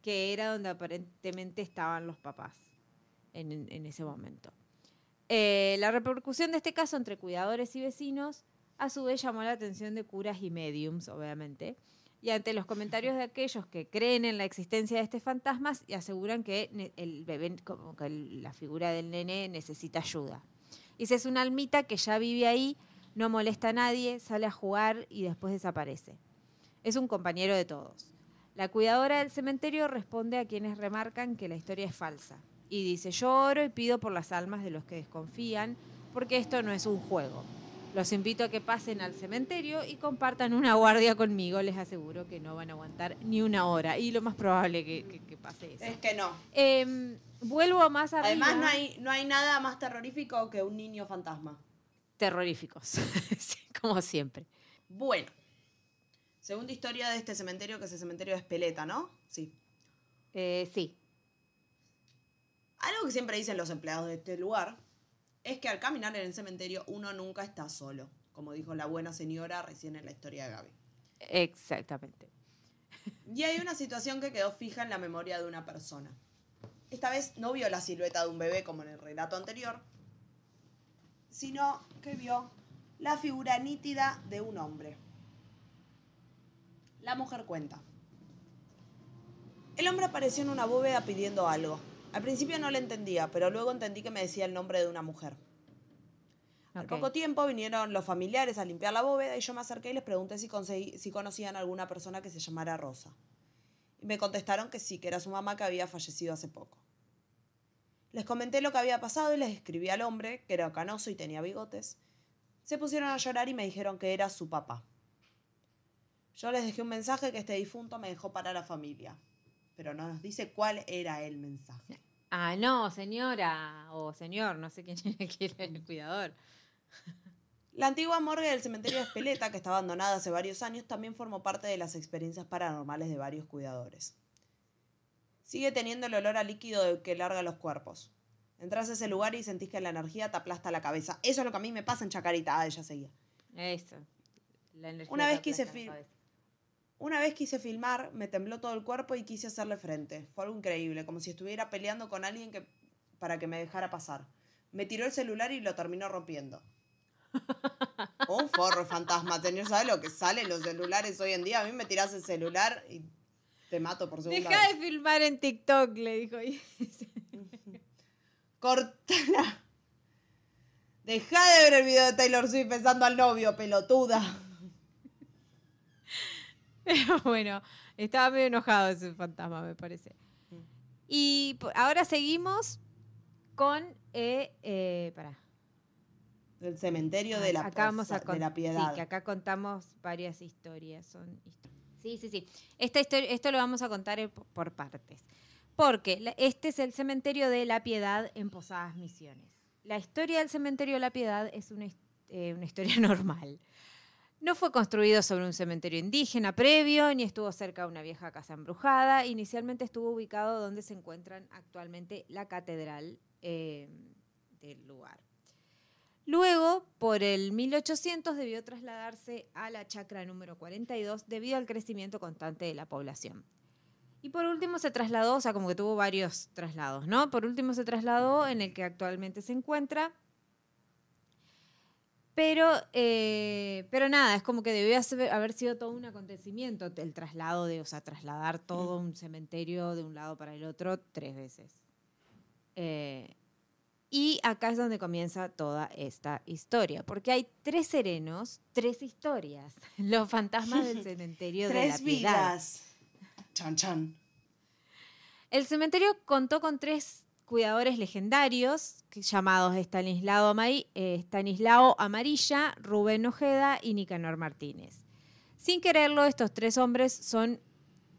que era donde aparentemente estaban los papás en, ese momento. Eh, la repercusión de este caso entre cuidadores y vecinos a su vez llamó la atención de curas y mediums, obviamente, y ante los comentarios de aquellos que creen en la existencia de este fantasma y aseguran que el bebé, como que la figura del nene necesita ayuda. Dice, es una almita que ya vive ahí, no molesta a nadie, sale a jugar y después desaparece. Es un compañero de todos. La cuidadora del cementerio responde a quienes remarcan que la historia es falsa. Y dice, yo oro y pido por las almas de los que desconfían, porque esto no es un juego. Los invito a que pasen al cementerio y compartan una guardia conmigo. Les aseguro que no van a aguantar ni una hora. Y lo más probable que, que- que pase eso. Es que no. Em, vuelvo más arriba. Además, no hay, no hay nada más terrorífico que un niño fantasma. Terroríficos, Sí, como siempre. Bueno. Segunda historia de este cementerio, que es el cementerio de Espeleta, ¿no? Sí. Eh, sí, Algo que siempre dicen los empleados de este lugar es que al caminar en el cementerio uno nunca está solo, como dijo la buena señora recién en la historia de Gaby. exactamente. Y hay una situación que quedó fija en la memoria de una persona. Esta vez no vio la silueta de un bebé como en el relato anterior, sino que vio la figura nítida de un hombre. La mujer cuenta. El hombre apareció en una bóveda pidiendo algo. Al principio no le entendía, pero luego entendí que me decía el nombre de una mujer. Al poco tiempo vinieron los familiares a limpiar la bóveda y yo me acerqué y les pregunté si, conseguí- si conocían a alguna persona que se llamara Rosa. Y me contestaron que sí, que era su mamá que había fallecido hace poco. Les comenté lo que había pasado y les escribí al hombre, que era canoso y tenía bigotes. Se pusieron a llorar y me dijeron que era su papá. Yo les dejé un mensaje que este difunto me dejó para la familia, pero no nos dice cuál era el mensaje. Ah, no, señora o señor, no sé quién era el cuidador. La antigua morgue del cementerio de Espeleta, que está abandonada hace varios años, también formó parte de las experiencias paranormales de varios cuidadores. Sigue teniendo el olor a líquido que larga los cuerpos. Entras a ese lugar y sentís que la energía te aplasta la cabeza. Eso es lo que a mí me pasa en Chacarita. Ah, ella seguía. Eso. La energía Una vez quise la. Una vez quise filmar, me tembló todo el cuerpo y quise hacerle frente. Fue algo increíble, como si estuviera peleando con alguien que, para que me dejara pasar. Me tiró el celular y lo terminó rompiendo. Un forro fantasma, tenés ¿sabes lo que salen los celulares hoy en día? A mí me tirás el celular y te mato por segunda Deja vez. de filmar en TikTok, le dijo. Cortala. Deja de ver el video de Taylor Swift pensando al novio, pelotuda. Pero bueno, estaba medio enojado ese fantasma, me parece. Y po- ahora seguimos con. Eh, eh, pará. Del cementerio de la, acá vamos a Posa- de la piedad. Sí, que acá contamos varias historias. Son sí, sí, sí. Esta historia, esto lo vamos a contar po- por partes. Porque este es el cementerio de la Piedad en Posadas Misiones. La historia del cementerio de la Piedad es una, eh, una historia normal. No fue construido sobre un cementerio indígena previo, ni estuvo cerca de una vieja casa embrujada. Inicialmente estuvo ubicado donde se encuentran actualmente la catedral eh. Luego, por el 1800, debió trasladarse a la chacra número 42 debido al crecimiento constante de la población. Y por último se trasladó, o sea, como que tuvo varios traslados, ¿no? Por último se trasladó en el que actualmente se encuentra. Pero, eh, pero nada, es como que debió haber sido todo un acontecimiento el traslado de, o sea, trasladar todo un cementerio de un lado para el otro tres veces. Eh, y acá es donde comienza toda esta historia, porque hay tres serenos, tres historias. Los fantasmas del cementerio de la Tres piedad. vidas. Chan, chan. El cementerio contó con tres cuidadores legendarios llamados Estanislao, Amari- eh, Estanislao Amarilla, Rubén Ojeda y Nicanor Martínez. Sin quererlo, estos tres hombres son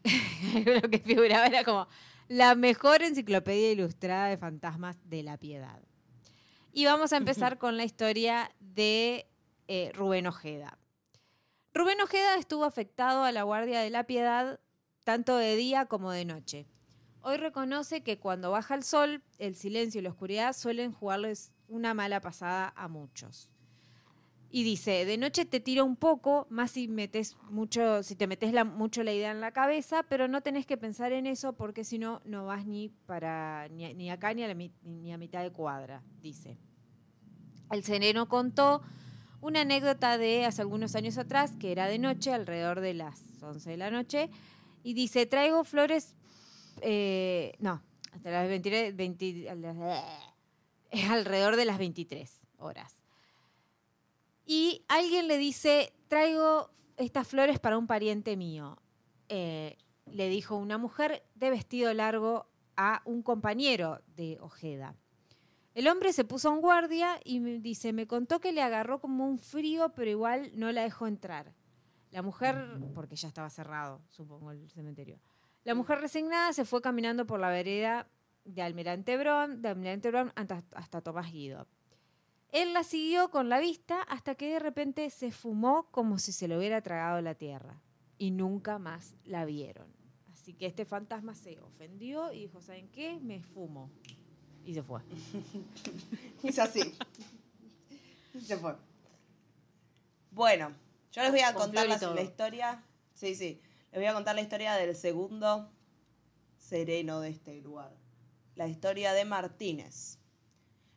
lo que figuraba era como la mejor enciclopedia ilustrada de fantasmas de la piedad. Y vamos a empezar con la historia de eh, Rubén Ojeda. Rubén Ojeda estuvo afectado a la Guardia de la Piedad tanto de día como de noche. Hoy reconoce que cuando baja el sol, el silencio y la oscuridad suelen jugarles una mala pasada a muchos. Y dice, de noche te tira un poco, más si metes mucho, si te metes la- mucho la idea en la cabeza, pero no tenés que pensar en eso porque si no, no vas ni para ni, acá ni a, la ni a mitad de cuadra, dice. El sereno contó una anécdota de hace algunos años atrás, que era de noche, alrededor de las 11 de la noche, y dice, traigo flores, eh, no, hasta las 23, 20 a las- es alrededor de las 23 horas. Y alguien le dice, traigo estas flores para un pariente mío. Eh, le dijo una mujer de vestido largo a un compañero de Ojeda. El hombre se puso en guardia y me dice, me contó que le agarró como un frío, pero igual no la dejó entrar. La mujer, porque ya estaba cerrado, supongo, el cementerio. La mujer resignada se fue caminando por la vereda de Almirante Brón, de Almirante Brón hasta, hasta Tomás Guido. Él la siguió con la vista hasta que de repente se fumó como si se lo hubiera tragado la tierra. Y nunca más la vieron. Así que este fantasma se ofendió y dijo, ¿saben qué? Me fumo. Y se fue. Es así. Se fue. Bueno, yo les voy a Con contar la, la historia. Sí, sí. Les voy a contar la historia del segundo sereno de este lugar. La historia de Martínez.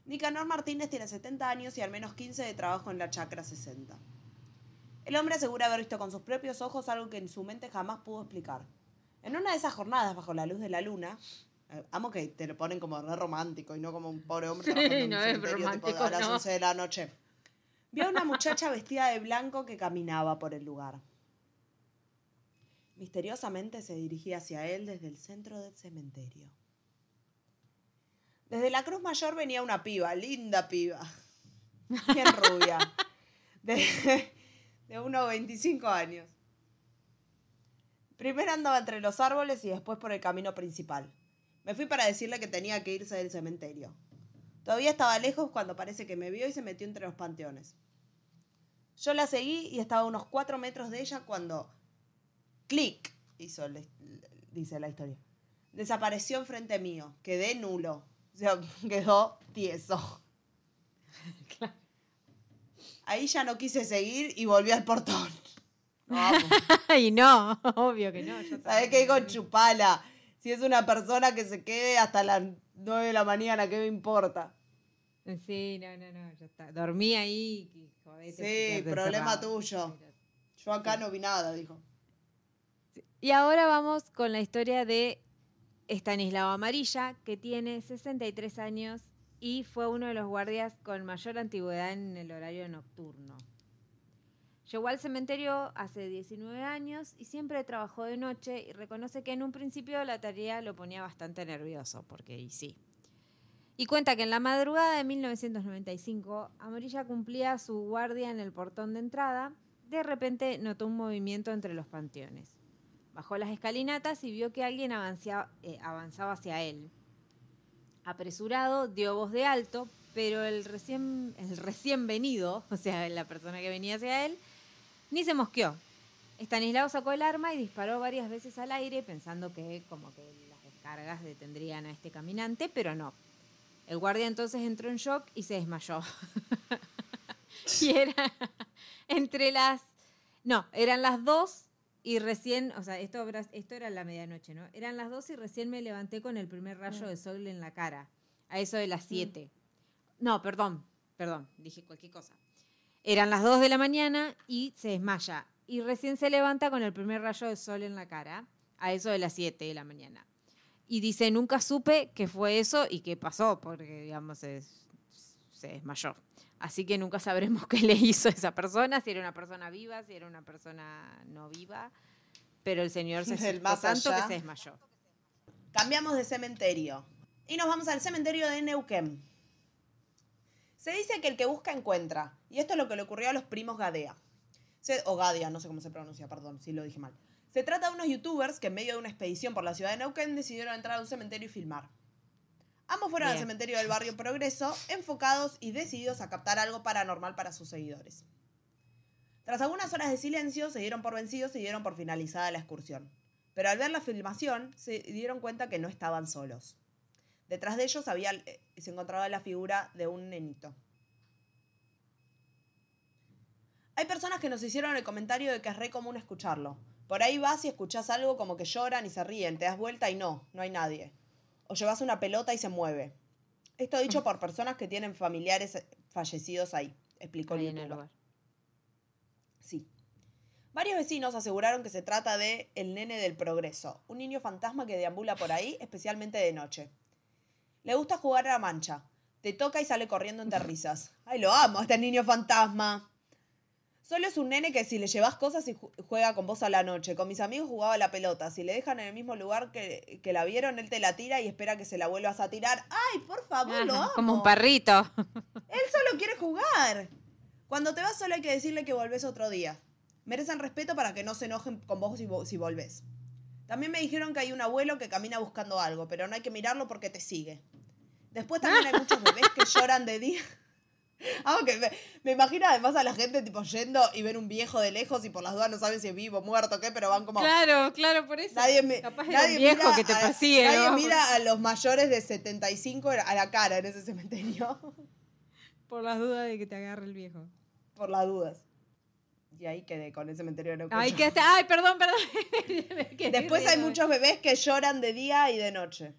Nicanor Martínez tiene 70 años y al menos 15 de trabajo en la Chacra 60. El hombre asegura haber visto con sus propios ojos algo que en su mente jamás pudo explicar. En una de esas jornadas bajo la luz de la luna, eh, amo que te lo ponen como re romántico y no como un pobre hombre Sí, trabajando en un no es tipo, romántico, a las no. 11 de la noche. Vio a una muchacha vestida de blanco que caminaba por el lugar. Misteriosamente se dirigía hacia él desde el centro del cementerio. Desde la Cruz Mayor venía una piba, linda piba, bien rubia, de, de unos 25 años. Primero andaba entre los árboles y después por el camino principal. Me fui para decirle que tenía que irse del cementerio. Todavía estaba lejos cuando parece que me vio y se metió entre los panteones. Yo la seguí y estaba a unos cuatro metros de ella cuando clic hizo, le- dice la historia. Desapareció enfrente mío, quedé nulo. O sea, quedó tieso. Ahí ya no quise seguir y volví al portón. Vamos. y no, obvio que no. ¿Sabés qué digo? Chupala. Si es una persona que se quede hasta las 9 de la mañana, ¿qué me importa? Sí, no, no, no, ya está. Dormí ahí. y jodete, Sí, problema encerrado. tuyo. Yo acá no vi nada, dijo. Y ahora vamos con la historia de Estanislao Amarilla, que tiene 63 años y fue uno de los guardias con mayor antigüedad en el horario nocturno. Llegó al cementerio hace 19 años y siempre trabajó de noche y reconoce que en un principio la tarea lo ponía bastante nervioso, porque y sí. Y cuenta que en la madrugada de 1995, Amarilla cumplía su guardia en el portón de entrada. De repente notó un movimiento entre los panteones. Bajó las escalinatas y vio que alguien avanzaba, eh, avanzaba hacia él. Apresurado, dio voz de alto, pero el recién, el recién venido, o sea, la persona que venía hacia él, ni se mosqueó. Estanislao sacó el arma y disparó varias veces al aire pensando que como que las descargas detendrían a este caminante, pero no. El guardia entonces entró en shock y se desmayó. y era entre las... No, eran las dos y recién, o sea, esto, esto era la medianoche, ¿no? Eran las dos y recién me levanté con el primer rayo de sol en la cara, a eso de las siete. No, perdón, perdón, dije cualquier cosa. Eran las 2 de la mañana y se desmaya. Y recién se levanta con el primer rayo de sol en la cara, a eso de las 7 de la mañana. Y dice, nunca supe qué fue eso y qué pasó, porque, digamos, se, se desmayó. Así que nunca sabremos qué le hizo a esa persona, si era una persona viva, si era una persona no viva. Pero el señor se más tanto que se desmayó. Cambiamos de cementerio. Y nos vamos al cementerio de Neuquén. Se dice que el que busca encuentra. Y esto es lo que le ocurrió a los primos Gadea. Se- o Gadea, no sé cómo se pronuncia, perdón, si lo dije mal. Se trata de unos youtubers que en medio de una expedición por la ciudad de Neuquén decidieron entrar a un cementerio y filmar. Ambos fueron al cementerio del barrio Progreso, enfocados y decididos a captar algo paranormal para sus seguidores. Tras algunas horas de silencio, se dieron por vencidos y dieron por finalizada la excursión. Pero al ver la filmación, se dieron cuenta que no estaban solos. Detrás de ellos había, eh, se encontraba la figura de un nenito. Hay personas que nos hicieron el comentario de que es re común escucharlo. Por ahí vas y escuchás algo como que lloran y se ríen, te das vuelta y no, no hay nadie. O llevas una pelota y se mueve. Esto dicho por personas que tienen familiares eh, fallecidos ahí, explicó el en el youtuber. lugar. Sí. Varios vecinos aseguraron que se trata de el nene del progreso, un niño fantasma que deambula por ahí, especialmente de noche. Le gusta jugar a la mancha. Te toca y sale corriendo entre risas. ¡Ay, lo amo, este niño fantasma! Solo es un nene que si le llevas cosas y ju- juega con vos a la noche. Con mis amigos jugaba la pelota. Si le dejan en el mismo lugar que, que la vieron, él te la tira y espera que se la vuelvas a tirar. ¡Ay, por favor, lo Ajá, amo! como un perrito. Él solo quiere jugar. Cuando te vas solo hay que decirle que volvés otro día. Merecen respeto para que no se enojen con vos si, si volvés. También me dijeron que hay un abuelo que camina buscando algo, pero no hay que mirarlo porque te sigue. Después también hay muchos bebés que lloran de día. Aunque me, me imagino además a la gente tipo yendo y ven un viejo de lejos y por las dudas no saben si es vivo, muerto, qué, pero van como... Claro, claro, por eso. Nadie, me- Capaz era nadie un viejo mira que te a- persigue. Nadie ¿no? mira a los mayores de 75 a la cara en ese cementerio. Por las dudas de que te agarre el viejo. por las dudas. Y ahí quedé con el cementerio de Neuquén. Ay, que hasta- Ay, perdón, perdón. Después hay muchos bebés que lloran de día y de noche.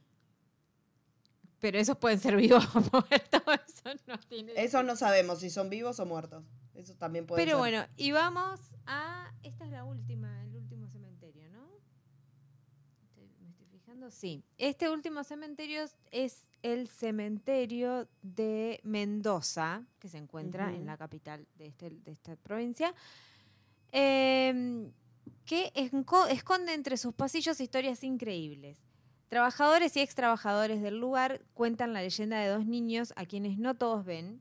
Pero esos pueden ser vivos o muertos. Eso no tiene. Eso no sabemos si son vivos o muertos. Eso también puede Pero ser. bueno, y vamos a. Esta es la última, el último cementerio, ¿no? Estoy- me estoy fijando. Sí. Este último cementerio es el cementerio de Mendoza, que se encuentra en la capital de, este- de esta provincia. em, que esconde entre sus pasillos historias increíbles. Trabajadores y ex trabajadores del lugar cuentan la leyenda de dos niños a quienes no todos ven,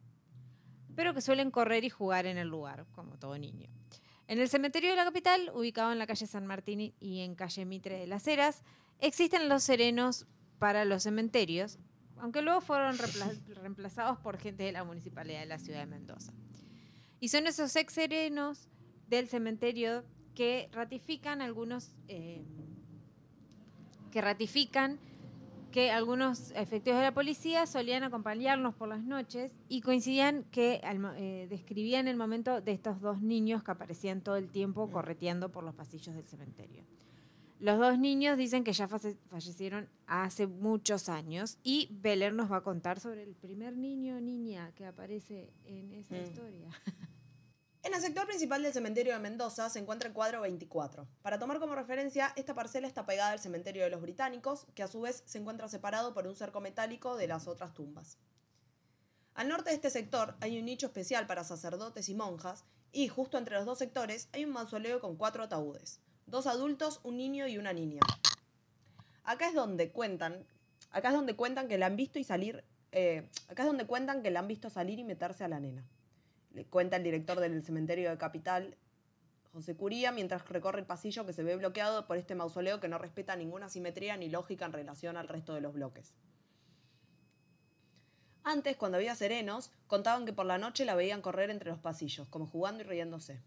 pero que suelen correr y jugar en el lugar, como todo niño. En el cementerio de la capital, ubicado en la calle San Martín y en calle Mitre de las Heras, existen los serenos para los cementerios, aunque luego fueron reempla- reemplazados por gente de la municipalidad de la ciudad de Mendoza. Y son esos ex serenos del cementerio que ratifican algunos, eh, que ratifican que algunos efectivos de la policía solían acompañarnos por las noches y coincidían que eh, describían el momento de estos dos niños que aparecían todo el tiempo correteando por los pasillos del cementerio. Los dos niños dicen que ya fallecieron hace muchos años y Beller nos va a contar sobre el primer niño o niña que aparece en esta Mm. historia. En el sector principal del cementerio de Mendoza se encuentra el cuadro 24. Para tomar como referencia, esta parcela está pegada al cementerio de los británicos, que a su vez se encuentra separado por un cerco metálico de las otras tumbas. Al norte de este sector hay un nicho especial para sacerdotes y monjas, y justo entre los dos sectores hay un mausoleo con cuatro ataúdes, dos adultos, un niño y una niña. Acá es donde cuentan, acá es donde cuentan que la han visto y salir, eh, acá es donde cuentan que la han visto salir y meterse a la nena. Le cuenta el director del cementerio de Capital, José Curía, mientras recorre el pasillo que se ve bloqueado por este mausoleo que no respeta ninguna simetría ni lógica en relación al resto de los bloques. Antes, cuando había serenos, contaban que por la noche la veían correr entre los pasillos, como jugando y riéndose.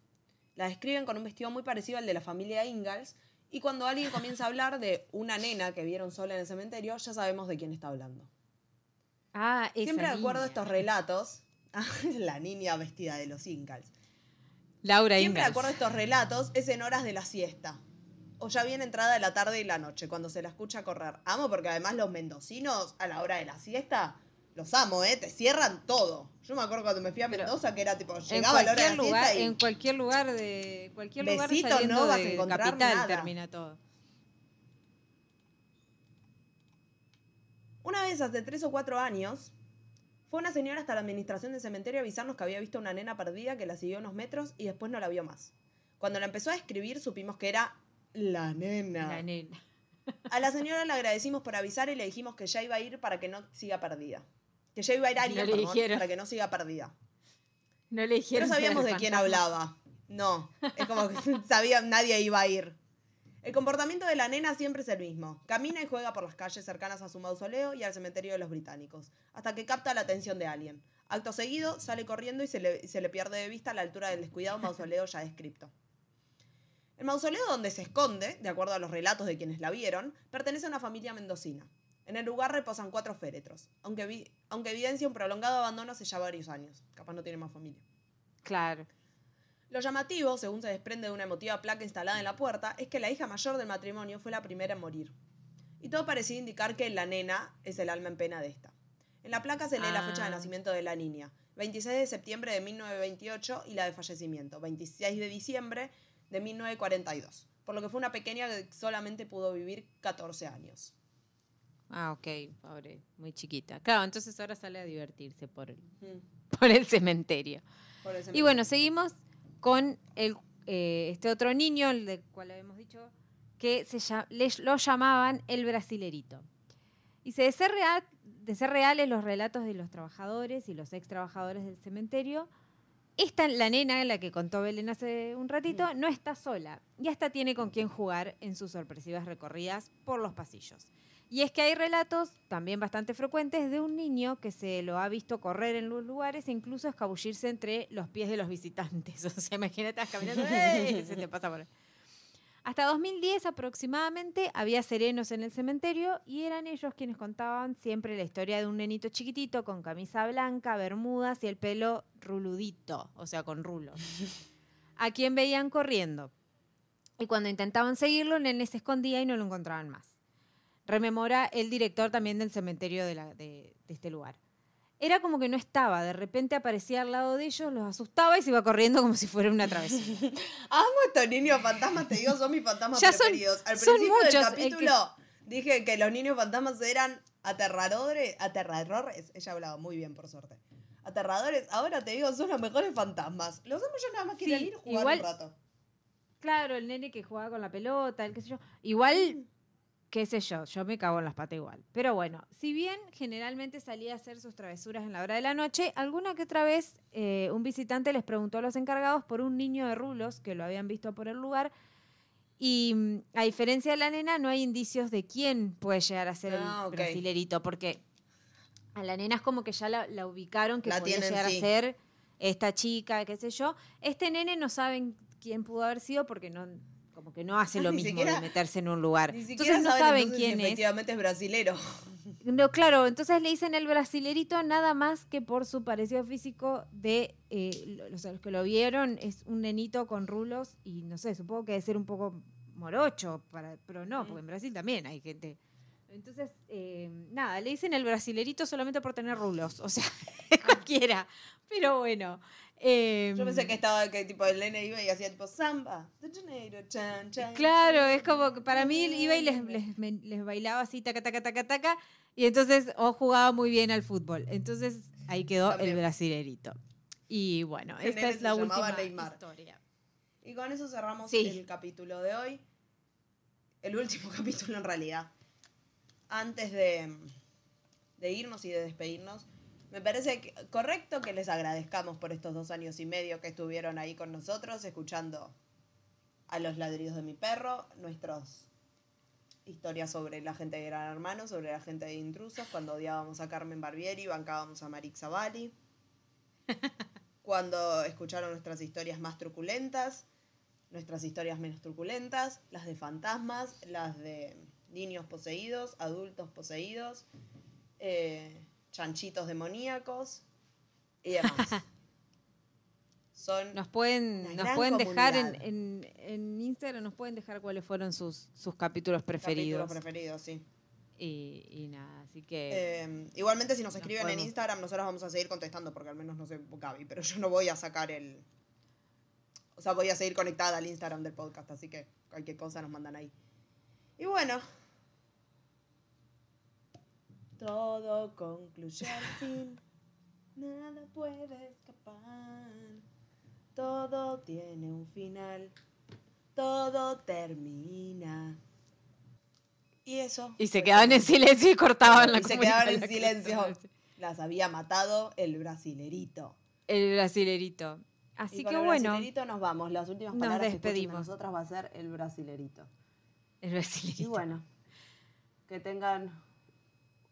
La describen con un vestido muy parecido al de la familia Ingalls, y cuando alguien comienza a hablar de una nena que vieron sola en el cementerio, ya sabemos de quién está hablando. Ah, Siempre recuerdo niña. estos relatos. la niña vestida de los Ingalls. Laura Siempre Ingalls. acuerdo estos relatos es en horas de la siesta. O ya bien entrada de la tarde y la noche, cuando se la escucha correr. Amo porque además los mendocinos a la hora de la siesta, los amo, ¿eh? Te cierran todo. Yo me acuerdo cuando me fui a Pero Mendoza que era tipo, llegaba a la hora de la lugar, siesta y... en cualquier lugar de cualquier lugar Besito, saliendo no vas a de encontrar capital nada. termina todo. Una vez hace tres o cuatro años, fue una señora hasta la administración del cementerio a avisarnos que había visto una nena perdida que la siguió unos metros y después no la vio más. Cuando la empezó a escribir supimos que era la nena. La nena. A la señora le agradecimos por avisar y le dijimos que ya iba a ir para que no siga perdida. Que ya iba a ir No perdón, dijeron. para que no siga perdida. No le No dijeron. que sabíamos de quién hablaba. No, es como que sabía, nadie iba a ir. El comportamiento de la nena siempre es el mismo. Camina y juega por las calles cercanas a su mausoleo y al cementerio de los británicos, hasta que capta la atención de alguien. Acto seguido, sale corriendo y se le, se le pierde de vista a la altura del descuidado mausoleo ya descripto. El mausoleo donde se esconde, de acuerdo a los relatos de quienes la vieron, pertenece a una familia mendocina. En el lugar reposan cuatro féretros, aunque, aunque evidencia un prolongado abandono hace ya varios años. Capaz no tiene más familia. Claro. Lo llamativo, según se desprende de una emotiva placa instalada en la puerta, es que la hija mayor del matrimonio fue la primera en morir. Y todo parecía indicar que la nena es el alma en pena de esta. En la placa se lee la fecha de Ah. nacimiento de la niña, 26 de septiembre de 1928, y la de fallecimiento, 26 de diciembre de 1942. Por lo que fue una pequeña que solamente pudo vivir 14 años. Ah, ok, pobre, muy chiquita. Claro, entonces ahora sale a divertirse por el, Mm, por el cementerio. por Y bueno, seguimos con el, eh, este otro niño, el del cual habíamos dicho, que se le- lo llamaban el brasilerito. Y se de ser, real, de ser reales los relatos de los trabajadores y los ex trabajadores del cementerio, esta, la nena, la que contó Belén hace un ratito, no está sola. Y hasta tiene con quién jugar en sus sorpresivas recorridas por los pasillos. Y es que hay relatos, también bastante frecuentes, de un niño que se lo ha visto correr en los lugares e incluso escabullirse entre los pies de los visitantes. O sea, imagínate, estás caminando, ¡ey! se te pasa por ahí. Hasta 2010 aproximadamente había serenos en el cementerio y eran ellos quienes contaban siempre la historia de un nenito chiquitito con camisa blanca, bermudas y el pelo ruludito, o sea, con rulos, a quien veían corriendo. Y cuando intentaban seguirlo, el nene se escondía y no lo encontraban más. Rememora el director también del cementerio de, la- de- de este lugar. Era como que no estaba, de repente aparecía al lado de ellos, los asustaba y se iba corriendo como si fuera una travesura. Amo estos niños fantasmas, te digo, son mis fantasmas Ya son- preferidos. Al son principio muchos, del el que- capítulo dije que los niños fantasmas eran aterradores, aterradores. Ella hablaba muy bien, por suerte. Aterradores, ahora te digo, son los mejores fantasmas. Los amo yo nada más quiero Sí, ir a jugar igual- un rato. Claro, el nene que jugaba con la pelota, el qué sé yo. Igual, qué sé yo, yo me cago en las patas igual. Pero bueno, si bien generalmente salía a hacer sus travesuras en la hora de la noche, alguna que otra vez eh, un visitante les preguntó a los encargados por un niño de rulos que lo habían visto por el lugar. Y mm, a diferencia de la nena, no hay indicios de quién puede llegar a ser Ah, el ok. brasilerito, porque a la nena es como que ya la, la ubicaron que La podía tienen, llegar sí. a ser esta chica, qué sé yo. Este nene no saben quién pudo haber sido porque no como que no hace Ah, lo mismo siquiera- de meterse en un lugar. Ni siquiera Entonces no saben, entonces, quién si es. efectivamente es brasilero. No, claro, entonces le dicen el brasilerito nada más que por su parecido físico de eh, lo- los, los que lo vieron, es un nenito con rulos y no sé, supongo que debe ser un poco morocho, para, pero no, porque en Brasil también hay gente. Entonces, eh, nada, le dicen el brasilerito solamente por tener rulos, o sea, cualquiera. Pero bueno. Eh, Yo pensé que estaba, que tipo el nene iba y hacía tipo samba. chan, chan, Claro, chan. es como que para mí iba y les, les, me- les bailaba así, taca, taca, taca, taca, y entonces o jugaba muy bien al fútbol. Entonces ahí quedó También. el brasilerito. Y bueno, El esta es la última Neymar. historia. Y con eso cerramos Sí. el capítulo de hoy. El último capítulo en realidad. Antes de, de irnos y de despedirnos, me parece que- correcto que les agradezcamos por estos dos años y medio que estuvieron ahí con nosotros, escuchando a los ladridos de mi perro, nuestras historias sobre la gente de Gran Hermano, sobre la gente de Intrusos, cuando odiábamos a Carmen Barbieri, bancábamos a Marix Bali cuando escucharon nuestras historias más truculentas, nuestras historias menos truculentas, las de fantasmas, las de niños poseídos, adultos poseídos, eh, chanchitos demoníacos y demás. Son Nos pueden, nos pueden dejar en, en, en Instagram, nos pueden dejar cuáles fueron sus, sus capítulos preferidos. capítulos preferidos, sí. y, y nada, así que Eh, igualmente si nos Nos escriben en Instagram, nosotros vamos a seguir contestando, porque al menos no sé Gaby, pero yo no voy a sacar el... O sea, voy a seguir conectada al Instagram del podcast, así que cualquier cosa nos mandan ahí. Y bueno. Todo concluye al fin, nada puede escapar. Todo tiene un final, todo termina. Y eso. y se quedaban en silencio y cortaban la Y se quedaban en silencio. Las había matado el brasilerito. El brasilerito. y Así con que el bueno, brasilerito nos vamos. Las últimas Nos palabras que despedimos. nosotras va a ser el brasilerito. el Y brasilerito. bueno, que tengan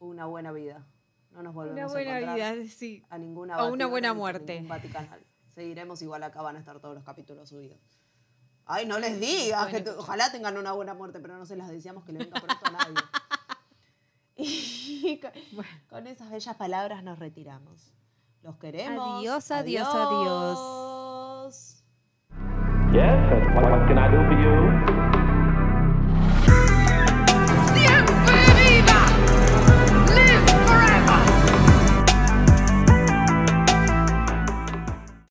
una buena vida. No nos volvemos Una a buena encontrar vida, sí. a ninguna O una buena muerte. Seguiremos igual acá van a estar todos los capítulos subidos. Ay, no les digas, que Bueno, ojalá tengan una buena muerte, pero no se las deseamos que le venga pronto a nadie. Y con, con esas bellas palabras nos retiramos. Los queremos. Adiós, adiós, adiós. adiós. Yes, what, what can I do for you?